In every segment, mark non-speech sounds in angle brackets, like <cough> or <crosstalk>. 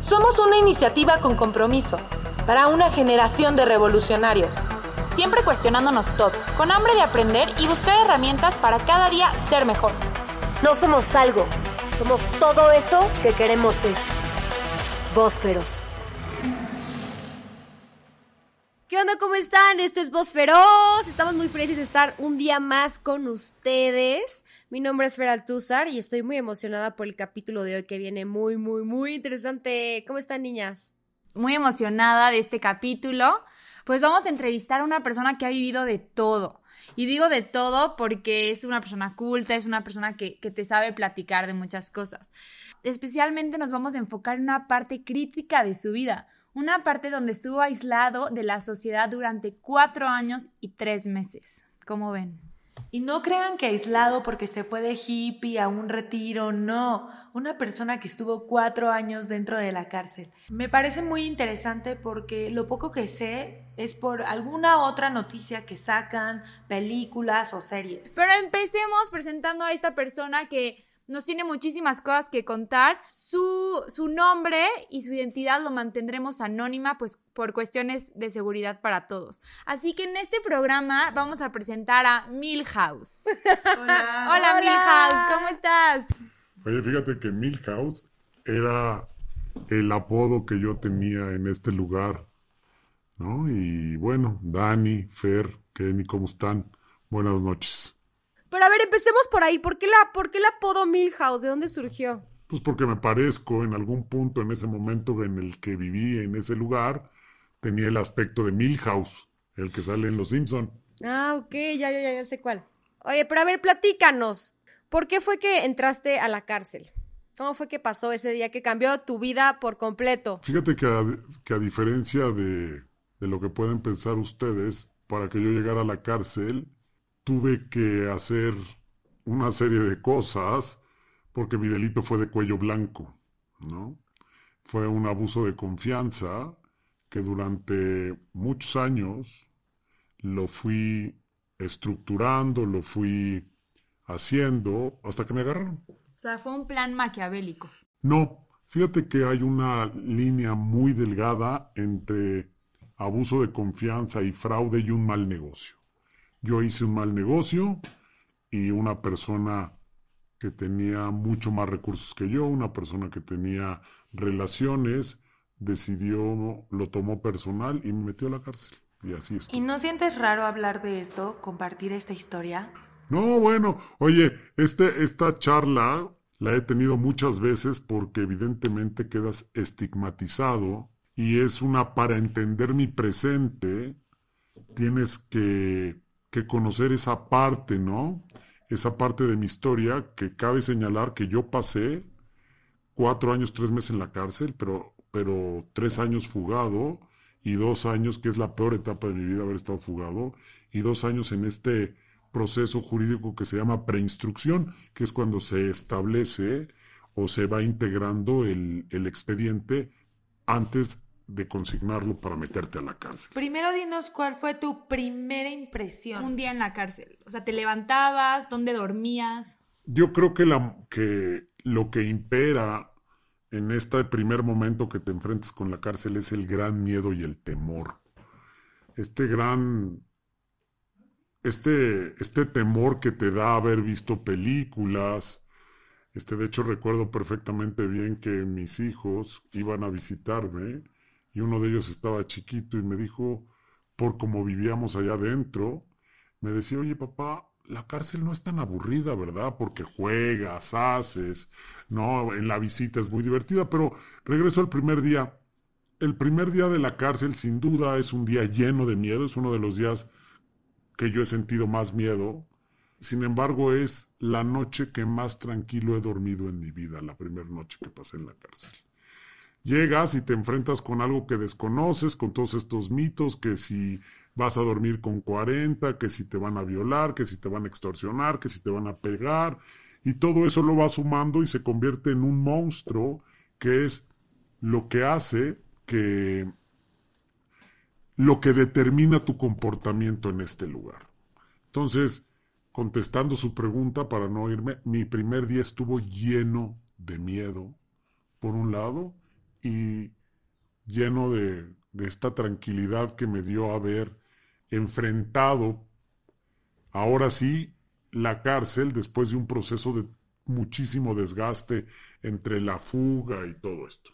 Somos una iniciativa con compromiso para una generación de revolucionarios. Siempre cuestionándonos todo, con hambre de aprender y buscar herramientas para cada día ser mejor. No somos algo, somos todo eso que queremos ser. Bósferos. ¿Qué onda? ¿Cómo están? Este es Voz Feroz. Estamos muy felices de estar un día más con ustedes. Mi nombre es Fer Altúzar y estoy muy emocionada por el capítulo de hoy que viene muy, muy, muy interesante. ¿Cómo están, niñas? Muy emocionada de este capítulo. Pues vamos a entrevistar a una persona que ha vivido de todo. Y digo de todo porque es una persona culta, es una persona que, que te sabe platicar de muchas cosas. Especialmente nos vamos a enfocar en una parte crítica de su vida una parte donde estuvo aislado de la sociedad durante cuatro años y tres meses. ¿Cómo ven? Y no crean que aislado porque se fue de hippie a un retiro, no. Una persona que estuvo cuatro años dentro de la cárcel. Me parece muy interesante porque lo poco que sé es por alguna otra noticia que sacan, películas o series. Pero empecemos presentando a esta persona que nos tiene muchísimas cosas que contar. Su, su nombre y su identidad lo mantendremos anónima, pues por cuestiones de seguridad para todos. Así que en este programa vamos a presentar a Milhouse. Hola. Hola, Milhouse, ¿cómo estás? Oye, fíjate que Milhouse era el apodo que yo tenía en este lugar, ¿no? Y bueno, Dani, Fer, Kenny, ¿cómo están? Buenas noches. Pero a ver, empecemos por ahí. ¿Por qué, la, ¿Por qué el apodo Milhouse? ¿De dónde surgió? Pues porque me parezco en algún punto en ese momento en el que viví en ese lugar, tenía el aspecto de Milhouse, el que sale en Los Simpson. Ah, ok, ya, ya, ya, ya sé cuál. Oye, pero a ver, platícanos. ¿Por qué fue que entraste a la cárcel? ¿Cómo fue que pasó ese día que cambió tu vida por completo? Fíjate que a, que a diferencia de, de lo que pueden pensar ustedes, para que yo llegara a la cárcel, tuve que hacer una serie de cosas porque mi delito fue de cuello blanco, ¿no? Fue un abuso de confianza que durante muchos años lo fui estructurando, lo fui haciendo hasta que me agarraron. O sea, fue un plan maquiavélico. No, fíjate que hay una línea muy delgada entre abuso de confianza y fraude y un mal negocio. Yo hice un mal negocio y una persona que tenía mucho más recursos que yo, una persona que tenía relaciones, decidió, lo tomó personal y me metió a la cárcel. Y así es. ¿Y no sientes raro hablar de esto, compartir esta historia? No, bueno, oye, este, esta charla la he tenido muchas veces porque evidentemente quedas estigmatizado y es una para entender mi presente, tienes que que conocer esa parte, ¿no? Esa parte de mi historia que cabe señalar que yo pasé cuatro años, tres meses en la cárcel, pero, pero tres años fugado y dos años, que es la peor etapa de mi vida haber estado fugado, y dos años en este proceso jurídico que se llama preinstrucción, que es cuando se establece o se va integrando el, el expediente antes de consignarlo para meterte a la cárcel. Primero dinos cuál fue tu primera impresión. Un día en la cárcel. O sea, te levantabas, dónde dormías. Yo creo que, la, que lo que impera en este primer momento que te enfrentes con la cárcel es el gran miedo y el temor. Este gran... Este, este temor que te da haber visto películas. Este, de hecho, recuerdo perfectamente bien que mis hijos iban a visitarme y uno de ellos estaba chiquito y me dijo, por cómo vivíamos allá adentro, me decía, oye papá, la cárcel no es tan aburrida, ¿verdad? Porque juegas, haces, no, en la visita es muy divertida, pero regreso al primer día. El primer día de la cárcel sin duda es un día lleno de miedo, es uno de los días que yo he sentido más miedo. Sin embargo, es la noche que más tranquilo he dormido en mi vida, la primera noche que pasé en la cárcel. Llegas y te enfrentas con algo que desconoces, con todos estos mitos, que si vas a dormir con 40, que si te van a violar, que si te van a extorsionar, que si te van a pegar, y todo eso lo vas sumando y se convierte en un monstruo que es lo que hace que lo que determina tu comportamiento en este lugar. Entonces, contestando su pregunta para no irme, mi primer día estuvo lleno de miedo, por un lado, y lleno de, de esta tranquilidad que me dio haber enfrentado, ahora sí, la cárcel después de un proceso de muchísimo desgaste entre la fuga y todo esto.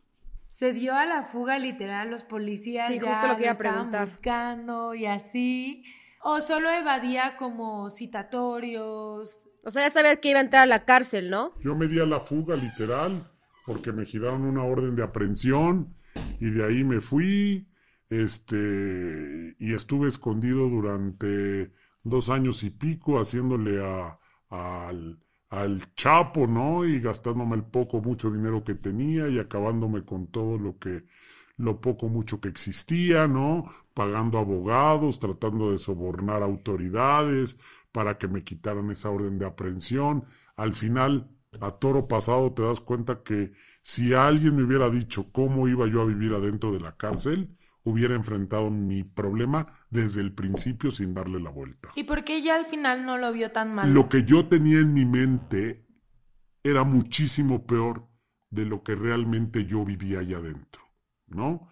Se dio a la fuga literal, los policías Sí, ya justo lo que iba a estaban preguntar. buscando y así. O solo evadía como citatorios. O sea, ya sabías que iba a entrar a la cárcel, ¿no? Yo me di a la fuga literal porque me giraron una orden de aprehensión y de ahí me fui este y estuve escondido durante dos años y pico haciéndole a, al, al Chapo, ¿no? Y gastándome el poco, mucho dinero que tenía y acabándome con todo lo que, lo poco, mucho que existía, ¿no? Pagando abogados, tratando de sobornar autoridades para que me quitaran esa orden de aprehensión. Al final, a toro pasado, te das cuenta que si alguien me hubiera dicho cómo iba yo a vivir adentro de la cárcel, hubiera enfrentado mi problema desde el principio sin darle la vuelta. ¿Y por qué ella al final no lo vio tan mal? Lo que yo tenía en mi mente era muchísimo peor de lo que realmente yo vivía allá adentro, ¿no?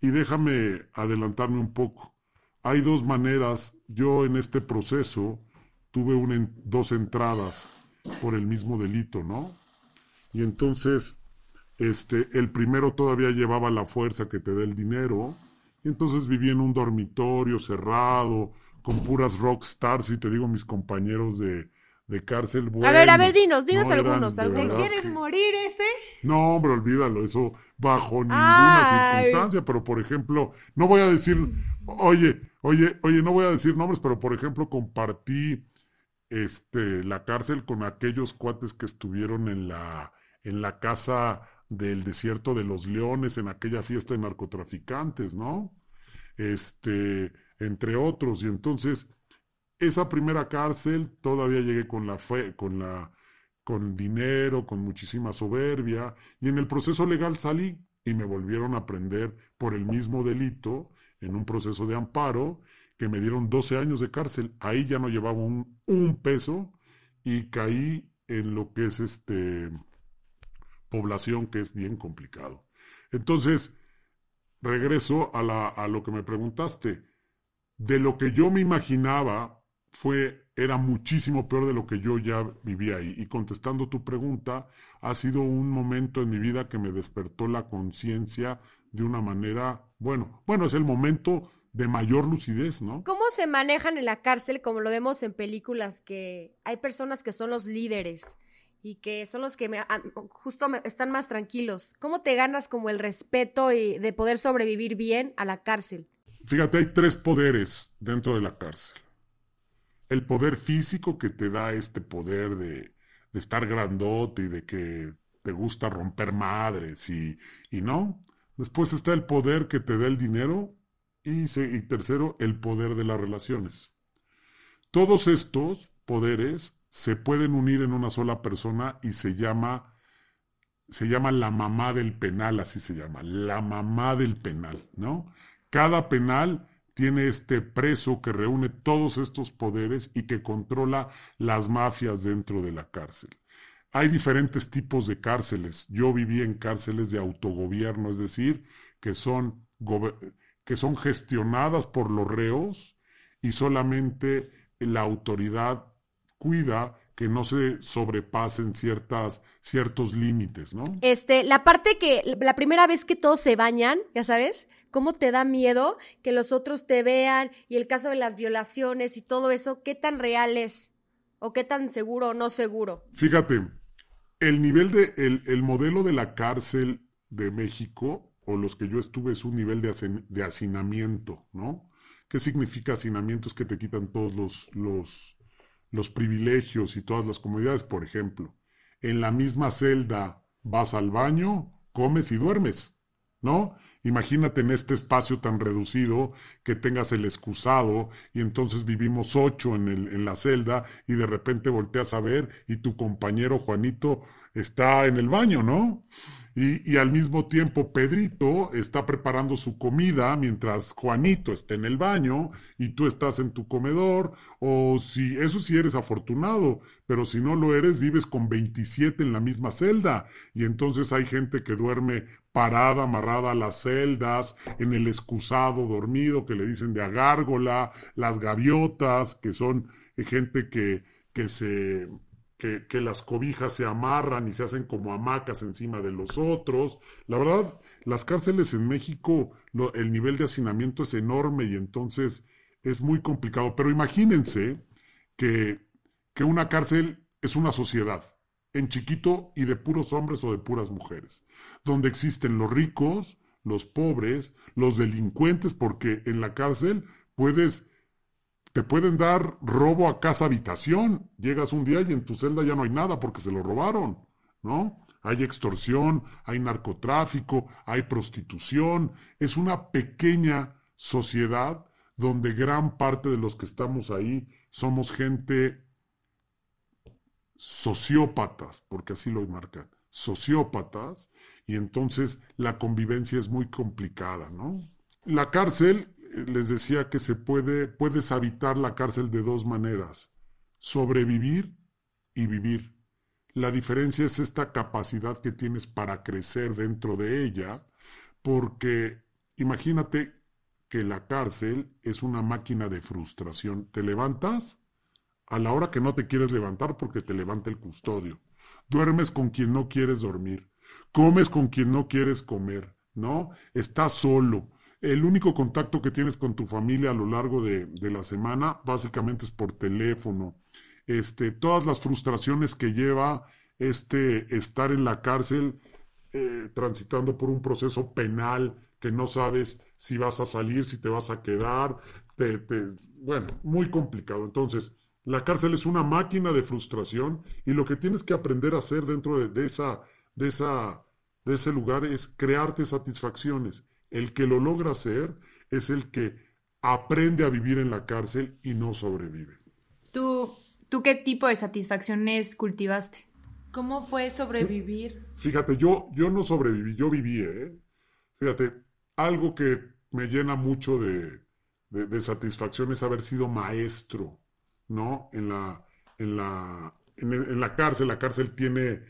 Y déjame adelantarme un poco. Hay dos maneras. Yo en este proceso tuve una dos entradas por el mismo delito, ¿no? Y entonces, este, el primero todavía llevaba la fuerza que te da el dinero. Y entonces viví en un dormitorio cerrado, con puras rockstars, y te digo, mis compañeros de, de cárcel. A ver, a ver, dinos, dinos no algunos, de algunos. ¿Te verdad quieres que- morir ese? no, hombre, olvídalo, eso bajo ninguna Ay. circunstancia, pero por ejemplo, no voy a decir, oye, oye, oye, no voy a decir nombres, pero por ejemplo, compartí este la cárcel con aquellos cuates que estuvieron en la en la casa del desierto de los leones en aquella fiesta de narcotraficantes, ¿no? Este, entre otros, y entonces esa primera cárcel todavía llegué con la fe, con la con dinero, con muchísima soberbia, y en el proceso legal salí y me volvieron a prender por el mismo delito en un proceso de amparo que me dieron 12 años de cárcel. Ahí ya no llevaba un, un peso y caí en lo que es este población que es bien complicado. Entonces, regreso a, la, a lo que me preguntaste. De lo que yo me imaginaba fue, era muchísimo peor de lo que yo ya vivía ahí. Y contestando tu pregunta, ha sido un momento en mi vida que me despertó la conciencia de una manera, bueno, bueno, es el momento de mayor lucidez, ¿no? ¿Cómo se manejan en la cárcel como lo vemos en películas que hay personas que son los líderes y que son los que me- a- justo me- están más tranquilos? ¿Cómo te ganas como el respeto y de poder sobrevivir bien a la cárcel? Fíjate, hay tres poderes dentro de la cárcel. El poder físico que te da este poder de, de estar grandote y de que te gusta romper madres y, y no. Después está el poder que te da el dinero y, tercero, el poder de las relaciones. Todos estos poderes se pueden unir en una sola persona y se llama se llama la mamá del penal, así se llama, la mamá del penal, ¿no? Cada penal tiene este preso que reúne todos estos poderes y que controla las mafias dentro de la cárcel. Hay diferentes tipos de cárceles. Yo viví en cárceles de autogobierno, es decir, que son, que son gestionadas por los reos y solamente la autoridad cuida que no se sobrepasen ciertas, ciertos límites, ¿no? Este, la parte que, la primera vez que todos se bañan, ya sabes, ¿cómo te da miedo que los otros te vean? Y el caso de las violaciones y todo eso, ¿qué tan real es? ¿O qué tan seguro o no seguro? Fíjate, el nivel de, el, el modelo de la cárcel de México, o los que yo estuve, es un nivel de, hacinamiento, ¿no? ¿Qué significa hacinamiento? Es que te quitan todos los, los, los privilegios y todas las comodidades. Por ejemplo, en la misma celda vas al baño, comes y duermes. ¿No? Imagínate en este espacio tan reducido que tengas el excusado y entonces vivimos ocho en, el, en la celda y de repente volteas a ver y tu compañero Juanito está en el baño, ¿no? Y, al mismo tiempo Pedrito está preparando su comida mientras Juanito está en el baño y tú estás en tu comedor, o si eso sí eres afortunado, pero si no lo eres, vives con 27 en la misma celda. Y entonces hay gente que duerme parada, amarrada a las celdas, en el excusado dormido que le dicen de agárgola, las gaviotas, que son gente que, que se que, las cobijas se amarran y se hacen como hamacas encima de los otros. La verdad, las cárceles en México, el nivel de hacinamiento es enorme y entonces es muy complicado. Pero imagínense que, que una cárcel es una sociedad, en chiquito y de puros hombres o de puras mujeres, donde existen los ricos, los pobres, los delincuentes, porque en la cárcel puedes te pueden dar robo a casa habitación. Llegas un día y en tu celda ya no hay nada porque se lo robaron, ¿no? Hay extorsión, hay narcotráfico, hay prostitución. Es una pequeña sociedad donde gran parte de los que estamos ahí somos gente sociópatas, porque así lo marcan, sociópatas, y entonces la convivencia es muy complicada, ¿no? La cárcel les decía que se puede, puedes habitar la cárcel de dos maneras, sobrevivir y vivir. La diferencia es esta capacidad que tienes para crecer dentro de ella, porque imagínate que la cárcel es una máquina de frustración. Te levantas a la hora que no te quieres levantar porque te levanta el custodio. Duermes con quien no quieres dormir. Comes con quien no quieres comer, ¿no? Estás solo el único contacto que tienes con tu familia a lo largo de, la semana básicamente es por teléfono. Este, todas las frustraciones que lleva este estar en la cárcel eh, transitando por un proceso penal que no sabes si vas a salir, si te vas a quedar, te, bueno, muy complicado. Entonces, la cárcel es una máquina de frustración y lo que tienes que aprender a hacer dentro de, de esa, de, esa, de ese lugar es crearte satisfacciones el que lo logra hacer es el que aprende a vivir en la cárcel y no sobrevive. ¿Tú, tú qué tipo de satisfacciones cultivaste? ¿Cómo fue sobrevivir? Fíjate, yo, yo no sobreviví, yo viví, ¿eh? Fíjate, algo que me llena mucho de, de, satisfacción es haber sido maestro, ¿no? En la, en la, en la cárcel, la cárcel tiene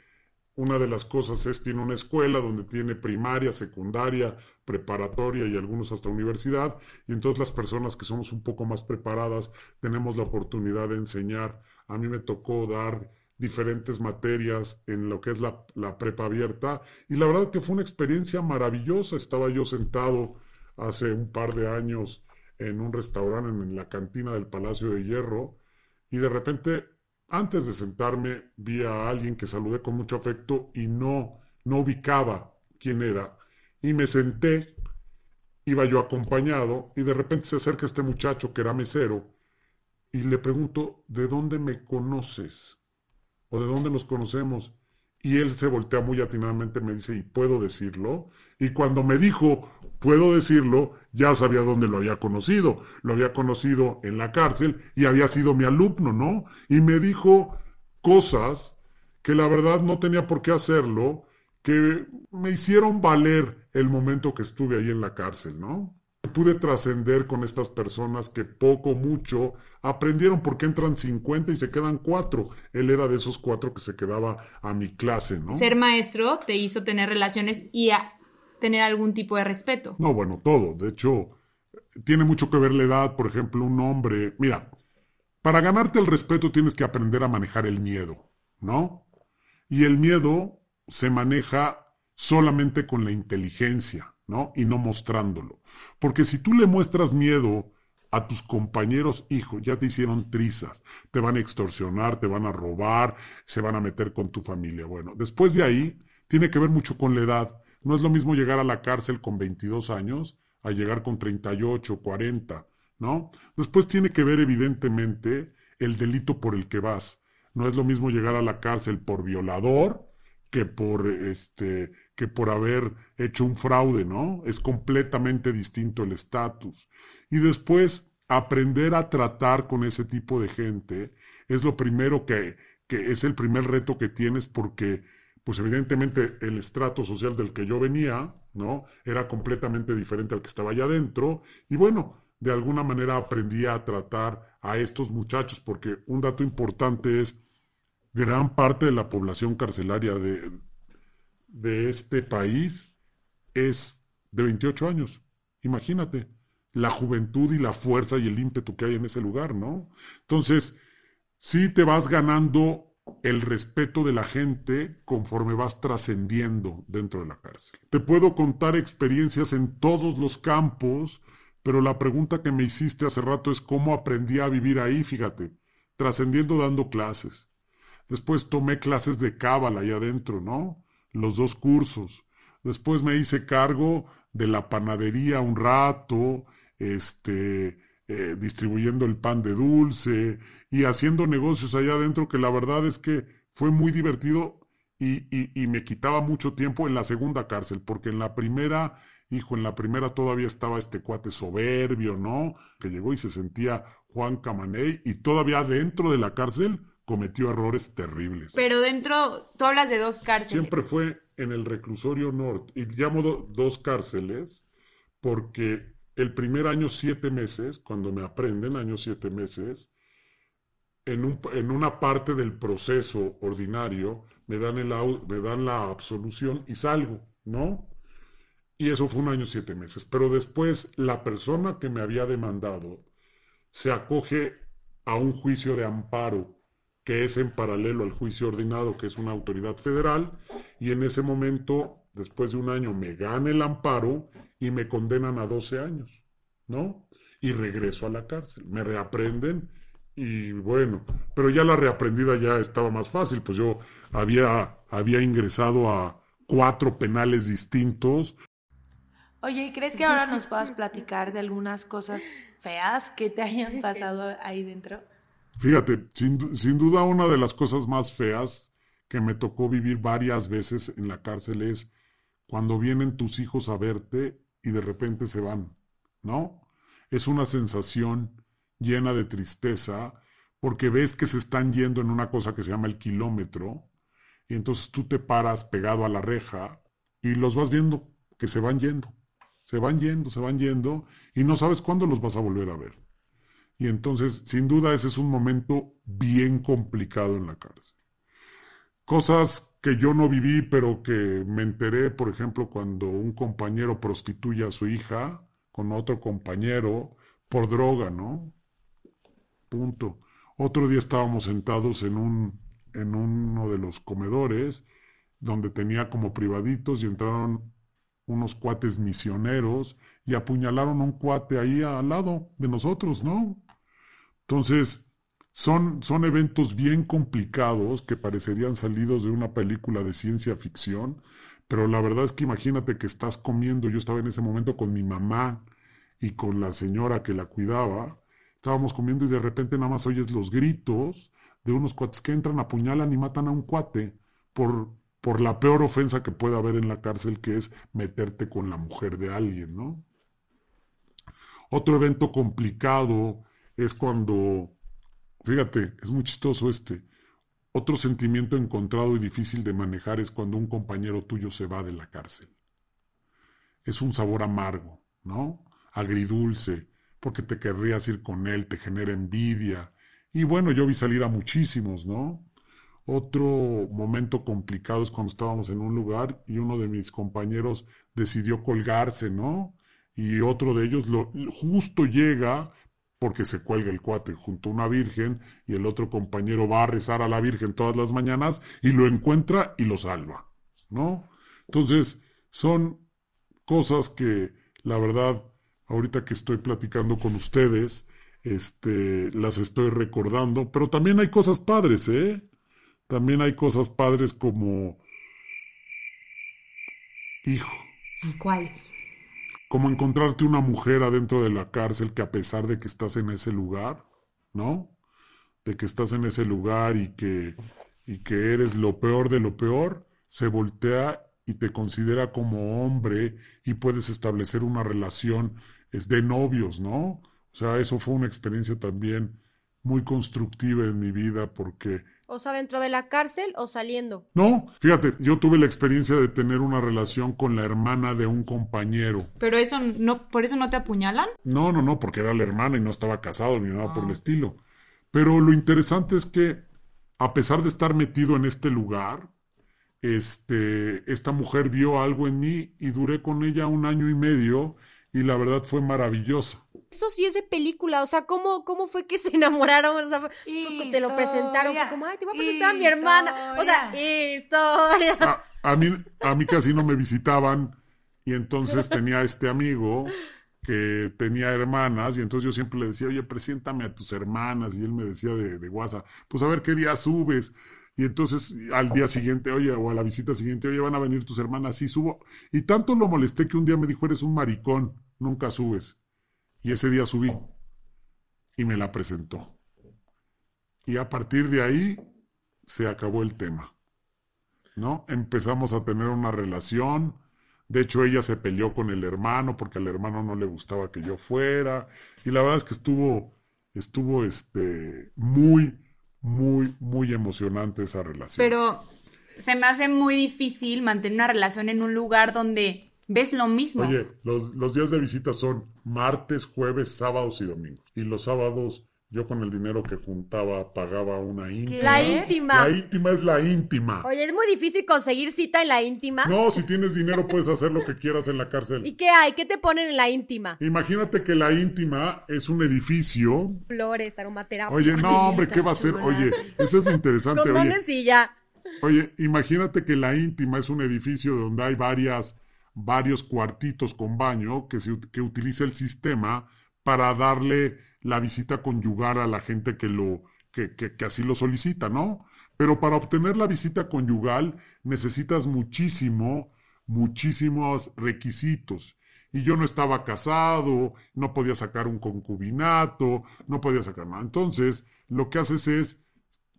una de las cosas es, tiene una escuela donde tiene primaria, secundaria, preparatoria y algunos hasta universidad, y entonces las personas que somos un poco más preparadas tenemos la oportunidad de enseñar. A mí me tocó dar diferentes materias en lo que es la, la prepa abierta, y la verdad que fue una experiencia maravillosa. Estaba yo sentado hace un par de años en un restaurante en la cantina del Palacio de Hierro, y de repente antes de sentarme vi a alguien que saludé con mucho afecto y no, no ubicaba quién era. Y me senté, iba yo acompañado, y de repente se acerca este muchacho que era mesero y le pregunto, ¿de dónde me conoces? ¿O de dónde nos conocemos? Y él se voltea muy atinadamente, me dice, ¿y puedo decirlo? Y cuando me dijo, puedo decirlo, ya sabía dónde lo había conocido. Lo había conocido en la cárcel y había sido mi alumno, ¿no? Y me dijo cosas que la verdad no tenía por qué hacerlo, que me hicieron valer el momento que estuve ahí en la cárcel, ¿no? Pude trascender con estas personas que poco, mucho aprendieron porque entran 50 y se quedan cuatro. Él era de esos cuatro que se quedaba a mi clase, ¿no? Ser maestro te hizo tener relaciones y a tener algún tipo de respeto. No, bueno, todo. De hecho, tiene mucho que ver la edad. Por ejemplo, un hombre. Mira, para ganarte el respeto tienes que aprender a manejar el miedo, ¿no? Y el miedo se maneja solamente con la inteligencia, Y no mostrándolo. Porque si tú le muestras miedo a tus compañeros, hijo, ya te hicieron trizas, te van a extorsionar, te van a robar, se van a meter con tu familia. Bueno, después de ahí, tiene que ver mucho con la edad. No es lo mismo llegar a la cárcel con 22 años a llegar con 38, 40, ¿no? Después tiene que ver evidentemente el delito por el que vas. No es lo mismo llegar a la cárcel por violador que por este que por haber hecho un fraude, ¿no? Es completamente distinto el estatus. Y después aprender a tratar con ese tipo de gente es lo primero que, que es el primer reto que tienes porque pues evidentemente el estrato social del que yo venía, ¿no? Era completamente diferente al que estaba allá adentro. Y bueno, de alguna manera aprendí a tratar a estos muchachos, porque un dato importante es, gran parte de la población carcelaria de, de este país es de 28 años. Imagínate la juventud y la fuerza y el ímpetu que hay en ese lugar, ¿no? Entonces, sí te vas ganando el respeto de la gente conforme vas trascendiendo dentro de la cárcel. Te puedo contar experiencias en todos los campos, pero la pregunta que me hiciste hace rato es cómo aprendí a vivir ahí, fíjate, trascendiendo dando clases. Después tomé clases de cábala ahí adentro, ¿no? Los dos cursos. Después me hice cargo de la panadería un rato, este, eh, distribuyendo el pan de dulce y haciendo negocios allá adentro que la verdad es que fue muy divertido y, y, me quitaba mucho tiempo en la segunda cárcel, porque en la primera, hijo, en la primera todavía estaba este cuate soberbio, ¿no? Que llegó y se sentía Juan Camaney y todavía dentro de la cárcel cometió errores terribles. Pero dentro, tú hablas de dos cárceles. Siempre fue en el reclusorio norte, y llamo dos cárceles porque el primer año siete meses, cuando me aprenden, años siete meses, en, un, en una parte del proceso ordinario me dan, el, me dan la absolución y salgo, ¿no? Y eso fue un año siete meses. Pero después la persona que me había demandado se acoge a un juicio de amparo que es en paralelo al juicio ordinado, que es una autoridad federal, y en ese momento, después de un año, me gana el amparo y me condenan a 12 años, ¿no? Y regreso a la cárcel, me reaprenden y bueno, pero ya la reaprendida ya estaba más fácil, pues yo había, había ingresado a cuatro penales distintos. Oye, ¿y crees que ahora nos puedas platicar de algunas cosas feas que te hayan pasado ahí dentro? Fíjate, sin, sin duda una de las cosas más feas que me tocó vivir varias veces en la cárcel es cuando vienen tus hijos a verte y de repente se van, ¿no? Es una sensación llena de tristeza porque ves que se están yendo en una cosa que se llama el kilómetro y entonces tú te paras pegado a la reja y los vas viendo que se van yendo, se van yendo, se van yendo y no sabes cuándo los vas a volver a ver. Y entonces, sin duda, ese es un momento bien complicado en la cárcel. Cosas que yo no viví, pero que me enteré, por ejemplo, cuando un compañero prostituye a su hija con otro compañero por droga, ¿no? Punto. Otro día estábamos sentados en un en uno de los comedores donde tenía como privaditos y entraron unos cuates misioneros y apuñalaron un cuate ahí al lado de nosotros, ¿no? Entonces, son, son eventos bien complicados que parecerían salidos de una película de ciencia ficción, pero la verdad es que imagínate que estás comiendo, yo estaba en ese momento con mi mamá y con la señora que la cuidaba, estábamos comiendo y de repente nada más oyes los gritos de unos cuates que entran, apuñalan y matan a un cuate por, por la peor ofensa que puede haber en la cárcel, que es meterte con la mujer de alguien, ¿no? Otro evento complicado es cuando Fíjate, es muy chistoso este. Otro sentimiento encontrado y difícil de manejar es cuando un compañero tuyo se va de la cárcel. Es un sabor amargo, ¿no? Agridulce, porque te querrías ir con él, te genera envidia. Y bueno, yo vi salir a muchísimos, ¿no? Otro momento complicado es cuando estábamos en un lugar y uno de mis compañeros decidió colgarse, ¿no? Y otro de ellos lo, justo llega, porque se cuelga el cuate junto a una virgen y el otro compañero va a rezar a la virgen todas las mañanas y lo encuentra y lo salva, ¿no? Entonces, son cosas que la verdad, ahorita que estoy platicando con ustedes, este, las estoy recordando, pero también hay cosas padres, ¿eh? También hay cosas padres como... Hijo. ¿Cuáles? Como encontrarte una mujer adentro de la cárcel que a pesar de que estás en ese lugar, ¿no? De que estás en ese lugar y que, y que eres lo peor de lo peor, se voltea y te considera como hombre y puedes establecer una relación es de novios, ¿no? O sea, eso fue una experiencia también muy constructiva en mi vida porque O sea, dentro de la cárcel o saliendo. No, fíjate, yo tuve la experiencia de tener una relación con la hermana de un compañero. Pero eso no, por eso no te apuñalan. No, no, no, porque era la hermana y no estaba casado ni nada por el estilo. Pero lo interesante es que, a pesar de estar metido en este lugar, este, esta mujer vio algo en mí y duré con ella un año y medio y la verdad fue maravillosa. Eso sí es de película, o sea, ¿cómo, cómo fue que se <laughs> enamoraron? O sea, fue- fue- te lo presentaron, fue como, ay, te voy a presentar a mi hermana. O sea, historia. A, a mí, a mí casi no me visitaban y entonces tenía este amigo que tenía hermanas y entonces yo siempre le decía, oye, preséntame a tus hermanas y él me decía de, de WhatsApp, pues a ver qué día subes. Y entonces al día siguiente, oye, o a la visita siguiente, oye, van a venir tus hermanas, sí subo. Y tanto lo molesté que un día me dijo, eres un maricón, nunca subes. Y ese día subí y me la presentó. Y a partir de ahí se acabó el tema. ¿no? Empezamos a tener una relación. De hecho, ella se peleó con el hermano porque al hermano no le gustaba que yo fuera. Y la verdad es que estuvo, estuvo, este, muy, muy, muy emocionante esa relación. Pero se me hace muy difícil mantener una relación en un lugar donde ves lo mismo. Oye, los, los días de visita son martes, jueves, sábados y domingos. Y los sábados, yo con el dinero que juntaba pagaba una íntima. La íntima. La íntima es la íntima. Oye, es muy difícil conseguir cita en la íntima. No, si tienes dinero puedes hacer lo que quieras en la cárcel. ¿Y qué hay? ¿Qué te ponen en la íntima? Imagínate que la íntima es un edificio. Flores, aromaterapia. Oye, no, hombre, ¿qué va a ser? Oye, eso es lo interesante. Oye, y ya. oye, imagínate que la íntima es un edificio donde hay varias, varios cuartitos con baño que, se, que utiliza el sistema para darle la visita conyugal a la gente que lo, que, que, que así lo solicita, ¿no? Pero para obtener la visita conyugal necesitas muchísimo, muchísimos requisitos. Y yo no estaba casado, no podía sacar un concubinato, no podía sacar nada. Entonces, lo que haces es,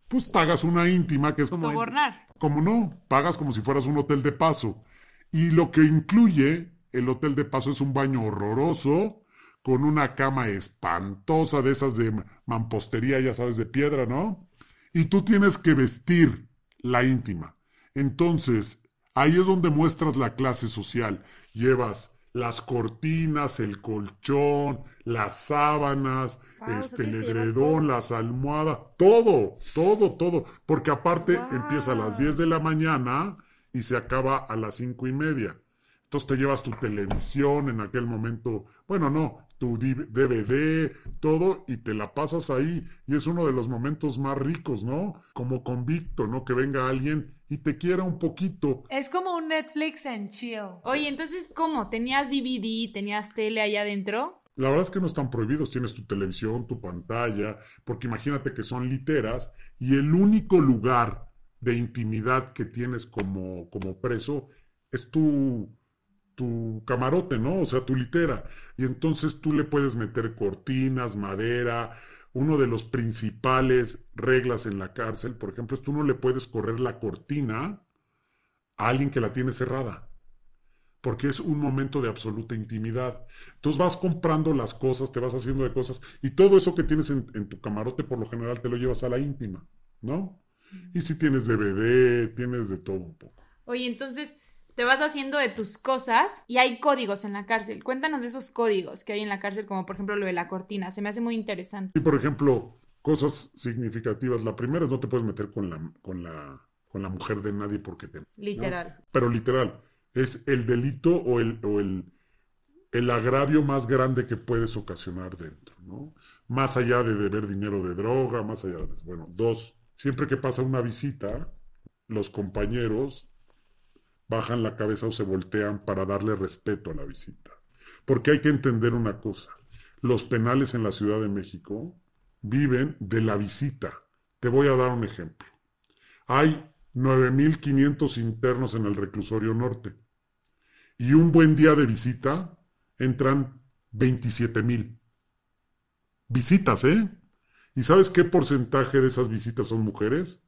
pues pagas una íntima que es como... Sobornar. Como no, pagas como si fueras un hotel de paso. Y lo que incluye el hotel de paso es un baño horroroso, con una cama espantosa de esas de mampostería, ya sabes, de piedra, ¿no? Y tú tienes que vestir la íntima. Entonces, ahí es donde muestras la clase social. Llevas las cortinas, el colchón, las sábanas, Wow, este, el edredón, las almohadas, todo, todo, todo. Porque aparte empieza a las 10 de la mañana y se acaba a las cinco y media. Entonces te llevas tu televisión en aquel momento, bueno, no, tu DVD, todo, y te la pasas ahí. Y es uno de los momentos más ricos, ¿no? Como convicto, ¿no? Que venga alguien y te quiera un poquito. Es como un Netflix en chill. Oye, entonces, ¿cómo? ¿Tenías DVD, tenías tele allá adentro? La verdad es que no están prohibidos, tienes tu televisión, tu pantalla, porque imagínate que son literas y el único lugar de intimidad que tienes como, como preso es tu, tu camarote, ¿no? O sea, tu litera. Y entonces tú le puedes meter cortinas, madera. Uno de los principales reglas en la cárcel, por ejemplo, es tú no le puedes correr la cortina a alguien que la tiene cerrada porque es un momento de absoluta intimidad. Entonces vas comprando las cosas, te vas haciendo de cosas, y todo eso que tienes en, en, tu camarote por lo general te lo llevas a la íntima, ¿no? Y si tienes DVD, tienes de todo un poco. Oye, entonces te vas haciendo de tus cosas y hay códigos en la cárcel. Cuéntanos de esos códigos que hay en la cárcel, como por ejemplo lo de la cortina. Se me hace muy interesante. Y por ejemplo, cosas significativas. La primera es no te puedes meter con la, con la, con la mujer de nadie porque te... Literal. ¿no? Pero literal es el delito o el, o el, el, agravio más grande que puedes ocasionar dentro, ¿no? Más allá de deber dinero de droga, más allá de... Bueno, dos, siempre que pasa una visita, los compañeros bajan la cabeza o se voltean para darle respeto a la visita. Porque hay que entender una cosa, los penales en la Ciudad de México viven de la visita. Te voy a dar un ejemplo. Hay 9.500 internos en el reclusorio norte. Y un buen día de visita entran 27.000. Visitas, ¿eh? ¿Y sabes qué porcentaje de esas visitas son mujeres?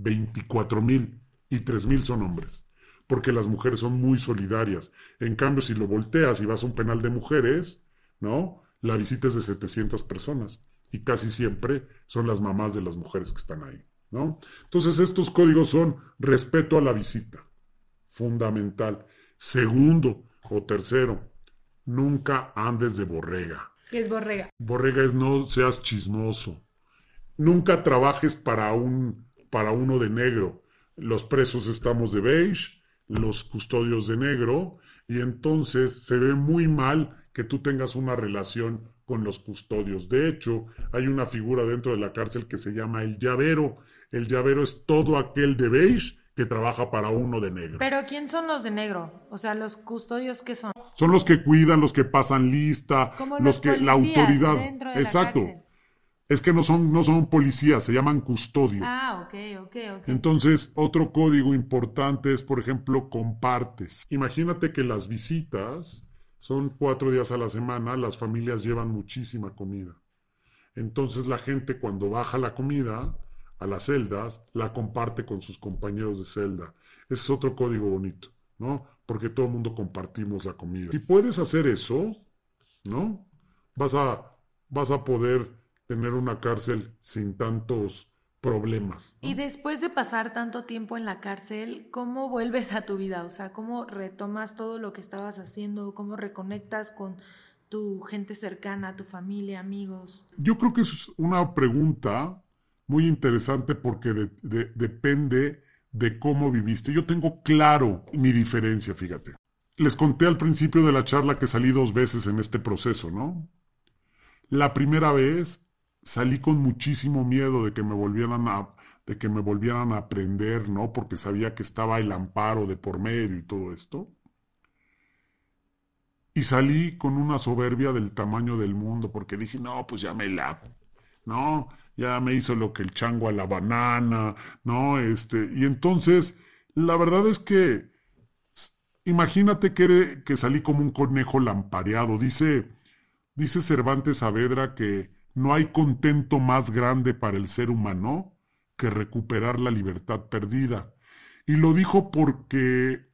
24.000 y 3.000 son hombres. Porque las mujeres son muy solidarias. En cambio, si lo volteas y vas a un penal de mujeres, ¿no? La visita es de 700 personas. Y casi siempre son las mamás de las mujeres que están ahí. ¿no? Entonces estos códigos son respeto a la visita, fundamental. Segundo o tercero, nunca andes de borrega. ¿Qué es borrega? Borrega es no seas chismoso. Nunca trabajes para un para uno de negro. Los presos estamos de beige, los custodios de negro, y entonces se ve muy mal que tú tengas una relación con los custodios. De hecho, hay una figura dentro de la cárcel que se llama el llavero. El llavero es todo aquel de beige que trabaja para uno de negro. Pero ¿quién son los de negro? O sea, los custodios que son. Son los que cuidan, los que pasan lista, Como los, los que la autoridad. dentro de Exacto. Es que no son no son policías, se llaman custodios. Ah, ok, ok, ok. Entonces, otro código importante es, por ejemplo, compartes. Imagínate que las visitas son cuatro días a la semana, las familias llevan muchísima comida. Entonces la gente cuando baja la comida a las celdas, la comparte con sus compañeros de celda. Ese es otro código bonito, ¿no? Porque todo el mundo compartimos la comida. Si puedes hacer eso, ¿no? Vas a, vas a poder tener una cárcel sin tantos problemas. ¿no? Y después de pasar tanto tiempo en la cárcel, ¿cómo vuelves a tu vida? O sea, ¿cómo retomas todo lo que estabas haciendo? ¿Cómo reconectas con tu gente cercana, tu familia, amigos? Yo creo que es una pregunta muy interesante porque de- de- depende de cómo viviste. Yo tengo claro mi diferencia, fíjate. Les conté al principio de la charla que salí dos veces en este proceso, ¿no? La primera vez salí con muchísimo miedo de que me volvieran a de que me volvieran a prender, ¿no? Porque sabía que estaba el amparo de por medio y todo esto. Y salí con una soberbia del tamaño del mundo, porque dije, no, pues ya me la, no, ya me hizo lo que el chango a la banana, no, este, y entonces, la verdad es que, imagínate que, que salí como un conejo lampareado, dice, dice Cervantes Saavedra que no hay contento más grande para el ser humano que recuperar la libertad perdida. Y lo dijo porque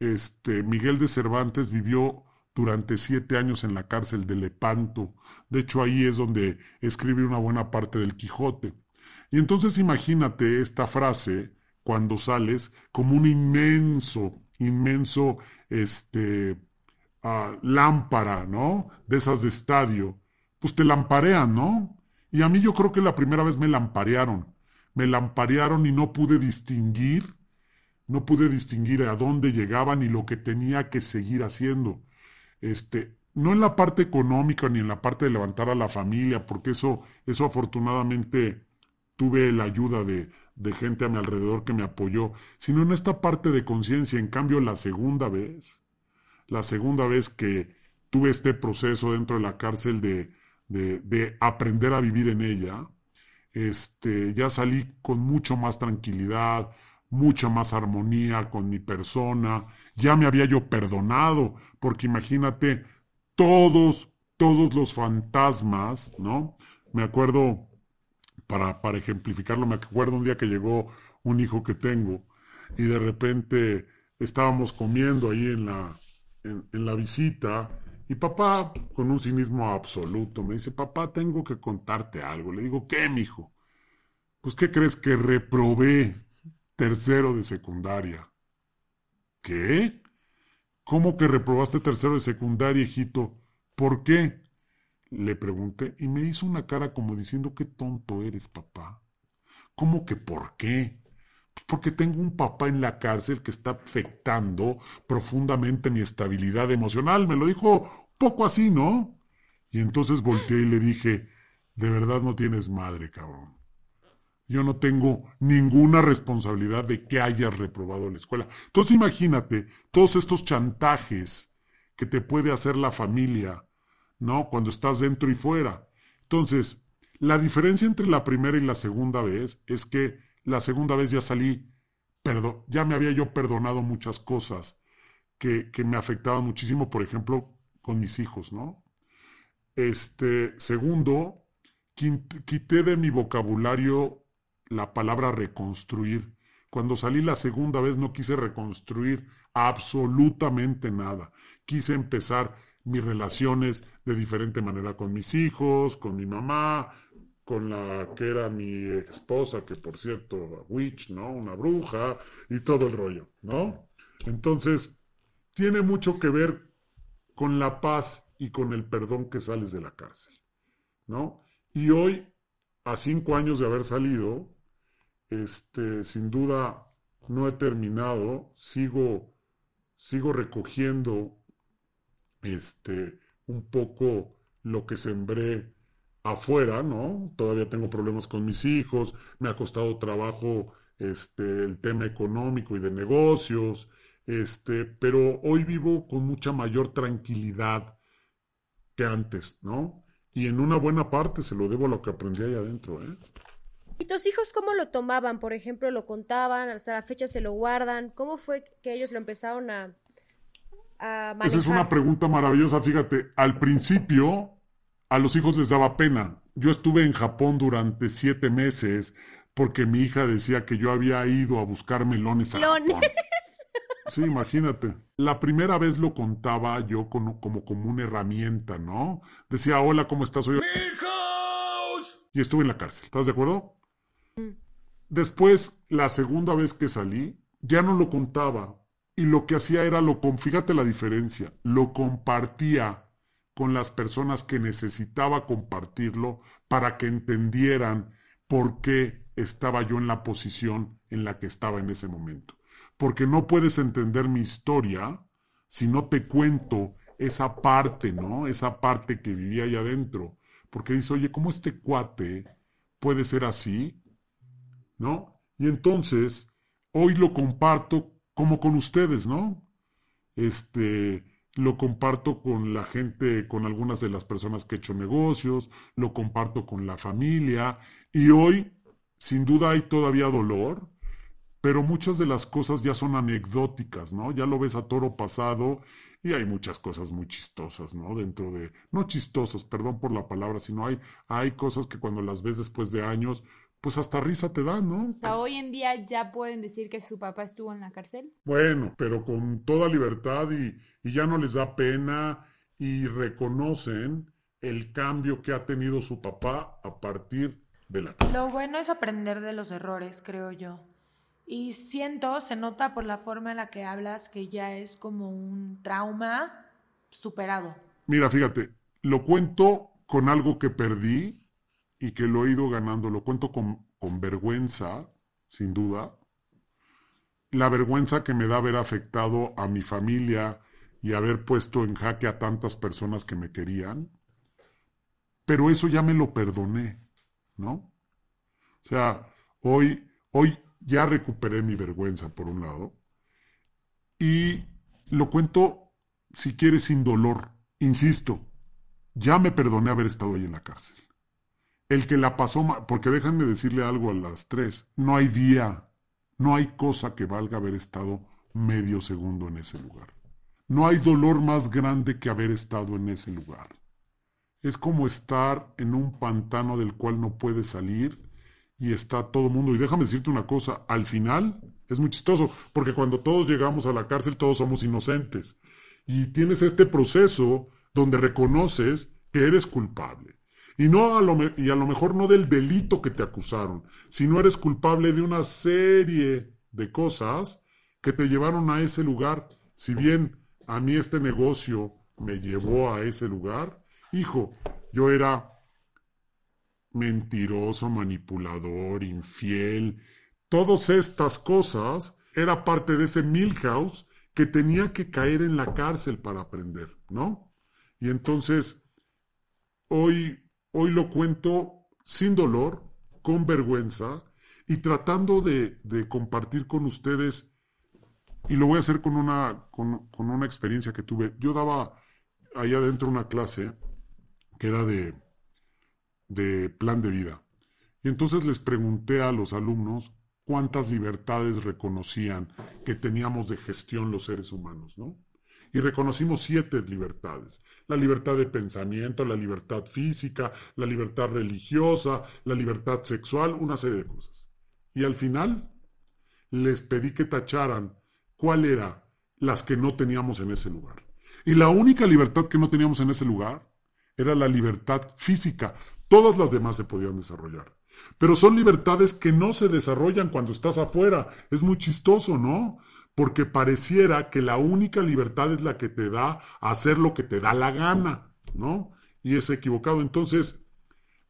este, Miguel de Cervantes vivió durante siete años en la cárcel de Lepanto. De hecho, ahí es donde escribe una buena parte del Quijote. Y entonces imagínate esta frase cuando sales como un inmenso, inmenso, este, ah, lámpara, ¿no? De esas de estadio. Pues te lamparean, ¿no? Y a mí yo creo que la primera vez me lamparearon. Me lamparearon y no pude distinguir no pude distinguir a dónde llegaban y lo que tenía que seguir haciendo. Este, no en la parte económica ni en la parte de levantar a la familia, porque eso, eso afortunadamente tuve la ayuda de, de gente a mi alrededor que me apoyó, sino en esta parte de conciencia. En cambio, la segunda vez, la segunda vez que tuve este proceso dentro de la cárcel de, de, de aprender a vivir en ella, este, ya salí con mucho más tranquilidad, mucha más armonía con mi persona, ya me había yo perdonado, porque imagínate todos, todos los fantasmas, ¿no? Me acuerdo, para, para ejemplificarlo, me acuerdo un día que llegó un hijo que tengo y de repente estábamos comiendo ahí en la, en, la visita y papá, con un cinismo absoluto, me dice, papá, tengo que contarte algo. Le digo, ¿qué, mijo? Pues, ¿qué crees que reprobé tercero de secundaria? ¿Qué? ¿Cómo que reprobaste tercero de secundaria, hijito? ¿Por qué? Le pregunté y me hizo una cara como diciendo, qué tonto eres, papá. ¿Cómo que por qué? Pues porque tengo un papá en la cárcel que está afectando profundamente mi estabilidad emocional. Me lo dijo poco así, ¿no? Y entonces volteé y le dije, de verdad no tienes madre, cabrón. Yo no tengo ninguna responsabilidad de que hayas reprobado la escuela. Entonces imagínate todos estos chantajes que te puede hacer la familia, ¿no? Cuando estás dentro y fuera. Entonces, la diferencia entre la primera y la segunda vez es que la segunda vez ya salí, perdón, ya me había yo perdonado muchas cosas que, que me afectaban muchísimo, por ejemplo, con mis hijos, ¿no? Este, segundo, quité de mi vocabulario la palabra reconstruir. Cuando salí la segunda vez no quise reconstruir absolutamente nada. Quise empezar mis relaciones de diferente manera con mis hijos, con mi mamá, con la que era mi esposa, que por cierto, witch, ¿no? Una bruja y todo el rollo, ¿no? Entonces, tiene mucho que ver con la paz y con el perdón que sales de la cárcel, ¿no? Y hoy, a cinco años de haber salido, este, sin duda no he terminado, sigo, sigo recogiendo, este, un poco lo que sembré afuera, ¿no? Todavía tengo problemas con mis hijos, me ha costado trabajo este, el tema económico y de negocios, este, pero hoy vivo con mucha mayor tranquilidad que antes, ¿no? Y en una buena parte se lo debo a lo que aprendí ahí adentro, ¿eh? ¿Y tus hijos cómo lo tomaban? Por ejemplo, ¿lo contaban? ¿Hasta la fecha se lo guardan? ¿Cómo fue que ellos lo empezaron a, a manejar? Esa es una pregunta maravillosa, fíjate. Al principio, a los hijos les daba pena. Yo estuve en Japón durante siete meses porque mi hija decía que yo había ido a buscar melones a Melones. Japón. Sí, imagínate. La primera vez lo contaba yo como, como, como una herramienta, ¿no? Decía, hola, ¿cómo estás? Soy... Y estuve en la cárcel, ¿estás de acuerdo? Después, la segunda vez que salí, ya no lo contaba. Y lo que hacía era, lo con, fíjate la diferencia, lo compartía con las personas que necesitaba compartirlo para que entendieran por qué estaba yo en la posición en la que estaba en ese momento. Porque no puedes entender mi historia si no te cuento esa parte, ¿no? Esa parte que vivía ahí adentro. Porque dice, oye, ¿cómo este cuate puede ser así? ¿No? Y entonces, hoy lo comparto como con ustedes, ¿no? Este, lo comparto con la gente, con algunas de las personas que he hecho negocios, lo comparto con la familia y hoy, sin duda, hay todavía dolor, pero muchas de las cosas ya son anecdóticas, ¿no? Ya lo ves a toro pasado y hay muchas cosas muy chistosas, ¿no? Dentro de, no chistosas, perdón por la palabra, sino hay, hay cosas que cuando las ves después de años, pues hasta risa te dan, ¿no? O sea, hoy en día ya pueden decir que su papá estuvo en la cárcel. Bueno, pero con toda libertad y, y ya no les da pena y reconocen el cambio que ha tenido su papá a partir de la cárcel. Lo bueno es aprender de los errores, creo yo. Y siento, se nota por la forma en la que hablas que ya es como un trauma superado. Mira, fíjate, lo cuento con algo que perdí y que lo he ido ganando. Lo cuento con, con vergüenza, sin duda. La vergüenza que me da haber afectado a mi familia y haber puesto en jaque a tantas personas que me querían. Pero eso ya me lo perdoné, ¿no? O sea, hoy, hoy ya recuperé mi vergüenza, por un lado. Y lo cuento, si quieres, sin dolor. Insisto, ya me perdoné haber estado ahí en la cárcel. El que la pasó mal, porque déjenme decirle algo a las tres, no hay día, no hay cosa que valga haber estado medio segundo en ese lugar. No hay dolor más grande que haber estado en ese lugar. Es como estar en un pantano del cual no puedes salir y está todo el mundo. Y déjame decirte una cosa, al final es muy chistoso, porque cuando todos llegamos a la cárcel todos somos inocentes. Y tienes este proceso donde reconoces que eres culpable. Y, no a lo, y a lo mejor no del delito que te acusaron, sino eres culpable de una serie de cosas que te llevaron a ese lugar. Si bien a mí este negocio me llevó a ese lugar, hijo, yo era mentiroso, manipulador, infiel, todas estas cosas era parte de ese Milhouse que tenía que caer en la cárcel para aprender, ¿no? Y entonces, hoy, hoy lo cuento sin dolor, con vergüenza y tratando de, de compartir con ustedes, y lo voy a hacer con una, con, con una experiencia que tuve. Yo daba ahí adentro una clase que era de, de plan de vida. Y entonces les pregunté a los alumnos cuántas libertades reconocían que teníamos de gestión los seres humanos, ¿no? Y reconocimos siete libertades. La libertad de pensamiento, la libertad física, la libertad religiosa, la libertad sexual, una serie de cosas. Y al final les pedí que tacharan cuál era las que no teníamos en ese lugar. Y la única libertad que no teníamos en ese lugar era la libertad física. Todas las demás se podían desarrollar. Pero son libertades que no se desarrollan cuando estás afuera. Es muy chistoso, ¿no? Porque pareciera que la única libertad es la que te da hacer lo que te da la gana, ¿no? Y es equivocado. Entonces,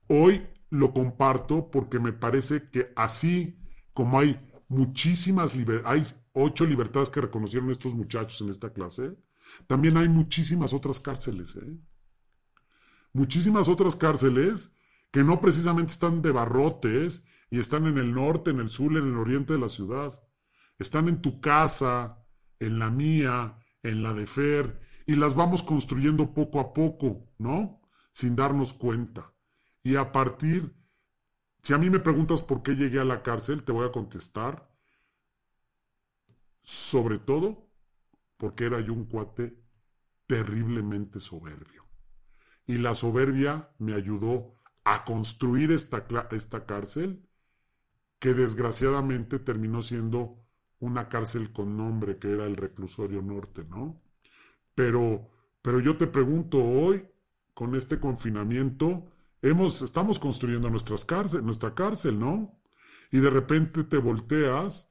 hoy lo comparto porque me parece que así como hay muchísimas libertades, hay ocho libertades que reconocieron estos muchachos en esta clase, también hay muchísimas otras cárceles, ¿eh? Muchísimas otras cárceles que no precisamente están de barrotes y están en el norte, en el sur, en el oriente de la ciudad. Están en tu casa, en la mía, en la de Fer, y las vamos construyendo poco a poco, ¿no? Sin darnos cuenta. Y a partir, si a mí me preguntas por qué llegué a la cárcel, te voy a contestar, sobre todo porque era yo un cuate terriblemente soberbio. Y la soberbia me ayudó a construir esta, esta cárcel que desgraciadamente terminó siendo una cárcel con nombre que era el reclusorio norte, ¿no? Pero, pero yo te pregunto hoy, con este confinamiento, hemos, estamos construyendo nuestras cárcel, nuestra cárcel, ¿no? Y de repente te volteas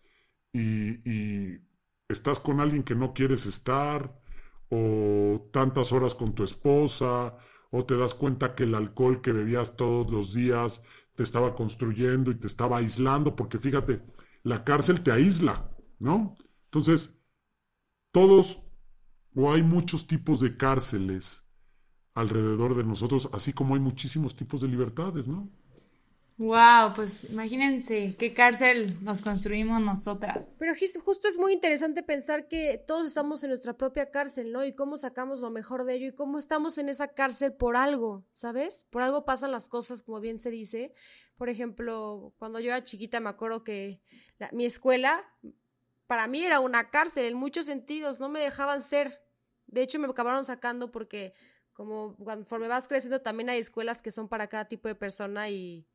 y, y estás con alguien que no quieres estar, o tantas horas con tu esposa, o te das cuenta que el alcohol que bebías todos los días te estaba construyendo y te estaba aislando, porque fíjate, la cárcel te aísla, ¿no? Entonces, todos o hay muchos tipos de cárceles alrededor de nosotros, así como hay muchísimos tipos de libertades, ¿no? Wow, pues imagínense qué cárcel nos construimos nosotras. Pero justo es muy interesante pensar que todos estamos en nuestra propia cárcel, ¿no? Y cómo sacamos lo mejor de ello y cómo estamos en esa cárcel por algo, ¿sabes? Por algo pasan las cosas, como bien se dice. Por ejemplo, cuando yo era chiquita me acuerdo que mi escuela para mí era una cárcel en muchos sentidos, no me dejaban ser. De hecho, me acabaron sacando porque como conforme vas creciendo también hay escuelas que son para cada tipo de persona y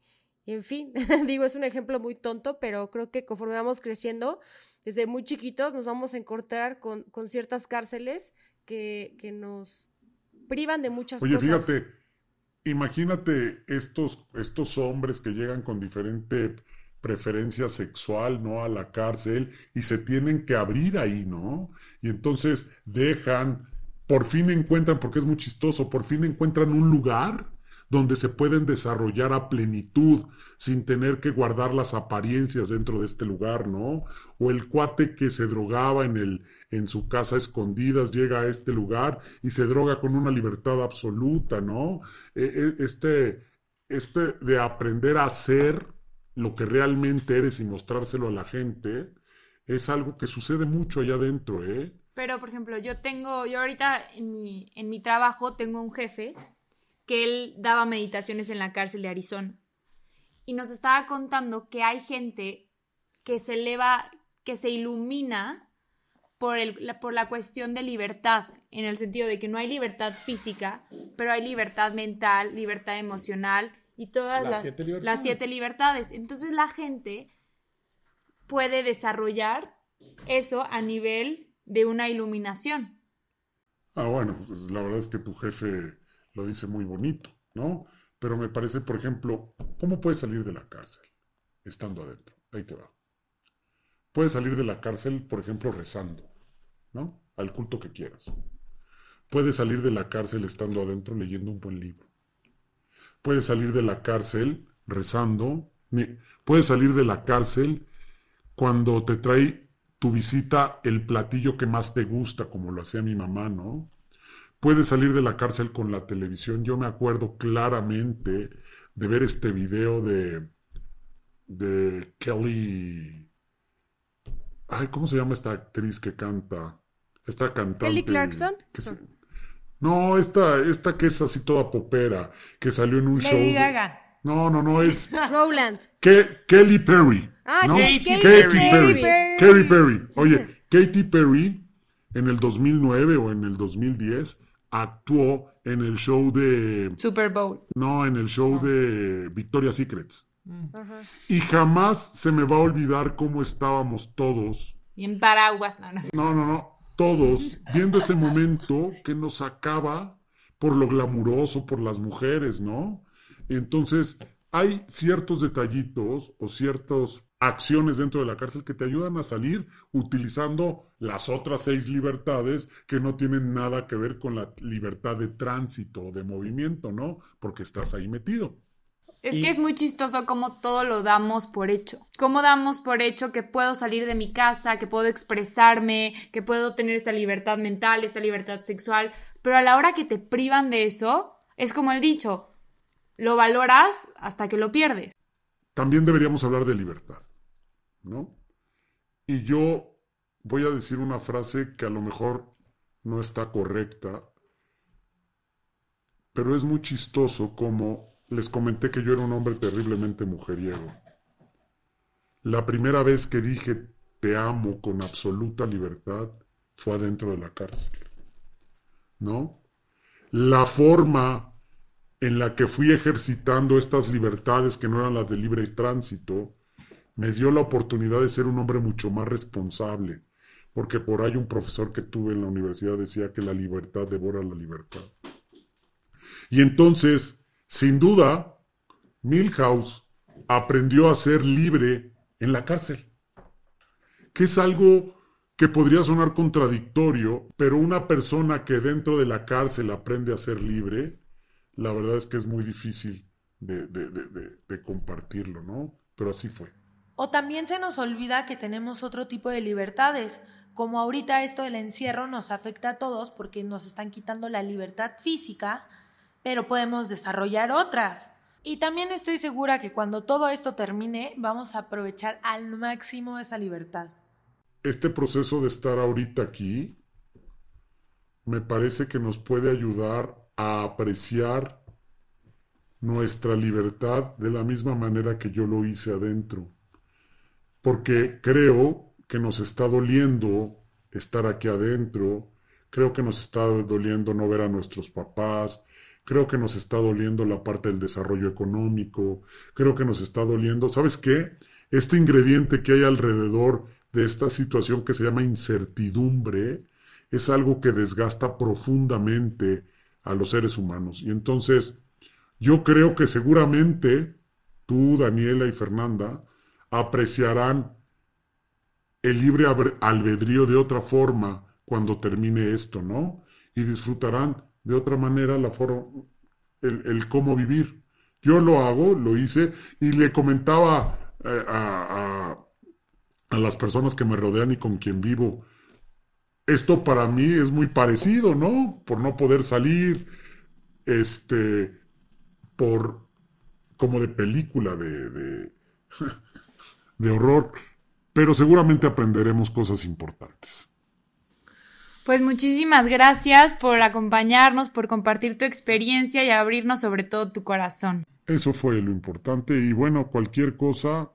y en fin, <laughs> digo, es un ejemplo muy tonto, pero creo que conforme vamos creciendo, desde muy chiquitos nos vamos a encontrar con, con ciertas cárceles que, que, nos privan de muchas cosas. Oye, fíjate, imagínate estos, estos hombres que llegan con diferente preferencia sexual, ¿no? A la cárcel y se tienen que abrir ahí, ¿no? Y entonces dejan, por fin encuentran, porque es muy chistoso, por fin encuentran un lugar donde se pueden desarrollar a plenitud sin tener que guardar las apariencias dentro de este lugar, ¿no? O el cuate que se drogaba en, el, en su casa escondidas llega a este lugar y se droga con una libertad absoluta, ¿no? E, e, este, este de aprender a ser lo que realmente eres y mostrárselo a la gente es algo que sucede mucho allá adentro, ¿eh? Pero, por ejemplo, yo tengo, yo ahorita en mi, en mi trabajo tengo un jefe que él daba meditaciones en la cárcel de Arizona. Y nos estaba contando que hay gente que se eleva, que se ilumina por, el, por la cuestión de libertad, en el sentido de que no hay libertad física, pero hay libertad mental, libertad emocional y todas las, siete, las siete libertades. Entonces la gente puede desarrollar eso a nivel de una iluminación. Ah, bueno, pues la verdad es que tu jefe lo dice muy bonito, ¿no? Pero me parece, por ejemplo, ¿cómo puedes salir de la cárcel estando adentro? Ahí te va. Puedes salir de la cárcel, por ejemplo, rezando, ¿no? Al culto que quieras. Puedes salir de la cárcel estando adentro leyendo un buen libro. Puedes salir de la cárcel rezando. Puedes salir de la cárcel cuando te trae tu visita el platillo que más te gusta, como lo hacía mi mamá, ¿no? puede salir de la cárcel con la televisión. Yo me acuerdo claramente de ver este video de, de Kelly. Ay, ¿cómo se llama esta actriz que canta? Esta cantante. Kelly Clarkson. No, esta, esta que es así toda popera, que salió en un show. Gaga. No, no, no, es. <laughs> Roland. Kelly Perry. Ah, Katy, Perry. Katy Perry. Oye, <laughs> Katy Perry en el 2009 o en el 2010 actuó en el show de... Super Bowl. No, en el show de Victoria's Secrets. Y jamás se me va a olvidar cómo estábamos todos. Y en paraguas, no, no. No, no, Todos viendo ese momento que nos sacaba por lo glamuroso, por las mujeres, ¿no? Entonces, hay ciertos detallitos o ciertas acciones dentro de la cárcel que te ayudan a salir utilizando las otras seis libertades que no tienen nada que ver con la libertad de tránsito o de movimiento, ¿no? Porque estás ahí metido. Es Y- que es muy chistoso cómo todo lo damos por hecho. Cómo damos por hecho que puedo salir de mi casa, que puedo expresarme, que puedo tener esta libertad mental, esta libertad sexual. Pero a la hora que te privan de eso, es como el dicho, lo valoras hasta que lo pierdes. También deberíamos hablar de libertad, ¿no? Y yo voy a decir una frase que a lo mejor no está correcta, pero es muy chistoso como les comenté que yo era un hombre terriblemente mujeriego. La primera vez que dije te amo con absoluta libertad fue adentro de la cárcel, ¿no? La forma en la que fui ejercitando estas libertades que no eran las de libre tránsito, me dio la oportunidad de ser un hombre mucho más responsable, porque por ahí un profesor que tuve en la universidad decía que la libertad devora la libertad. Y entonces, sin duda, Milhouse aprendió a ser libre en la cárcel, que es algo que podría sonar contradictorio, pero una persona que dentro de la cárcel aprende a ser libre, la verdad es que es muy difícil de, de- compartirlo, ¿no? Pero así fue. O también se nos olvida que tenemos otro tipo de libertades, como ahorita esto del encierro nos afecta a todos porque nos están quitando la libertad física, pero podemos desarrollar otras. Y también estoy segura que cuando todo esto termine vamos a aprovechar al máximo esa libertad. Este proceso de estar ahorita aquí me parece que nos puede ayudar a apreciar nuestra libertad de la misma manera que yo lo hice adentro. Porque creo que nos está doliendo estar aquí adentro, creo que nos está doliendo no ver a nuestros papás, creo que nos está doliendo la parte del desarrollo económico, creo que nos está doliendo, ¿sabes qué? Este ingrediente que hay alrededor de esta situación que se llama incertidumbre es algo que desgasta profundamente a los seres humanos. Y entonces, yo creo que seguramente tú, Daniela y Fernanda, apreciarán el libre albedrío de otra forma cuando termine esto, ¿no? Y disfrutarán de otra manera la forma, el, el cómo vivir. Yo lo hago, lo hice, y le comentaba eh, a, a- a las personas que me rodean y con quien vivo, esto para mí es muy parecido, ¿no? Por no poder salir, este, por, como de película, de, de, <laughs> de horror, pero seguramente aprenderemos cosas importantes. Pues muchísimas gracias por acompañarnos, por compartir tu experiencia y abrirnos sobre todo tu corazón. Eso fue lo importante y bueno, cualquier cosa,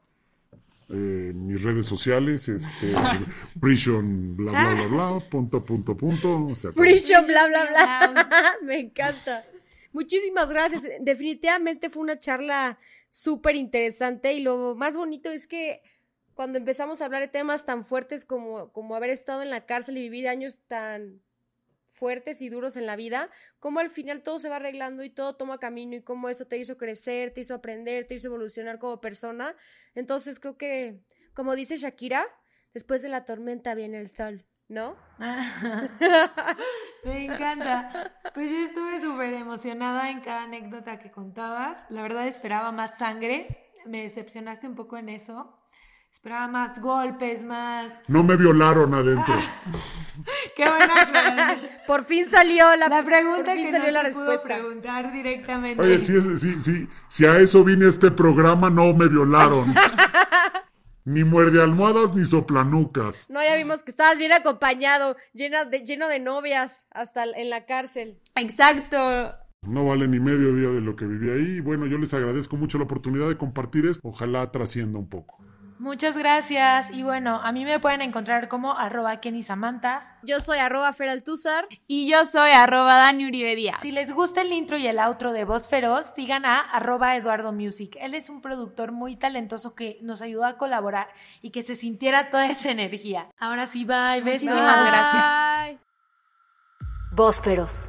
eh, mis redes sociales, este, <laughs> prison, bla, bla, bla, bla, <laughs> punto, punto, punto, se acabó. Prison, bla, bla, bla. <laughs> Me encanta. Muchísimas gracias. Definitivamente fue una charla súper interesante y lo más bonito es que cuando empezamos a hablar de temas tan fuertes como, como haber estado en la cárcel y vivir años tan fuertes y duros en la vida, como al final todo se va arreglando y todo toma camino y cómo eso te hizo crecer, te hizo aprender, te hizo evolucionar como persona. Entonces creo que, como dice Shakira, después de la tormenta viene el sol, ¿no? <laughs> Me encanta. Pues yo estuve súper emocionada en cada anécdota que contabas. La verdad esperaba más sangre. Me decepcionaste un poco en eso. Esperaba más golpes, más... No me violaron adentro. <laughs> Qué buena aclaración. Por fin salió la, La pregunta que salió no la se pudo respuesta. preguntar directamente. Oye, si, es- si, si, si a eso vine este programa, no me violaron. <laughs> Ni muerde almohadas ni soplanucas. No, ya vimos que estabas bien acompañado, llena de, lleno de novias hasta en la cárcel. Exacto. No vale ni medio día de lo que viví ahí. Y bueno, yo les agradezco mucho la oportunidad de compartir esto. Ojalá trascienda un poco. Muchas gracias. Y bueno, a mí me pueden encontrar como arroba Kenny Samantha. Yo soy arroba Feraltúzar. Y yo soy arroba Dani Uribe Díaz. Si les gusta el intro y el outro de Voz Feroz, sigan a arroba Eduardo Music. Él es un productor muy talentoso que nos ayudó a colaborar y que se sintiera toda esa energía. Ahora sí, bye. Besos. Muchísimas gracias. Voz feroz.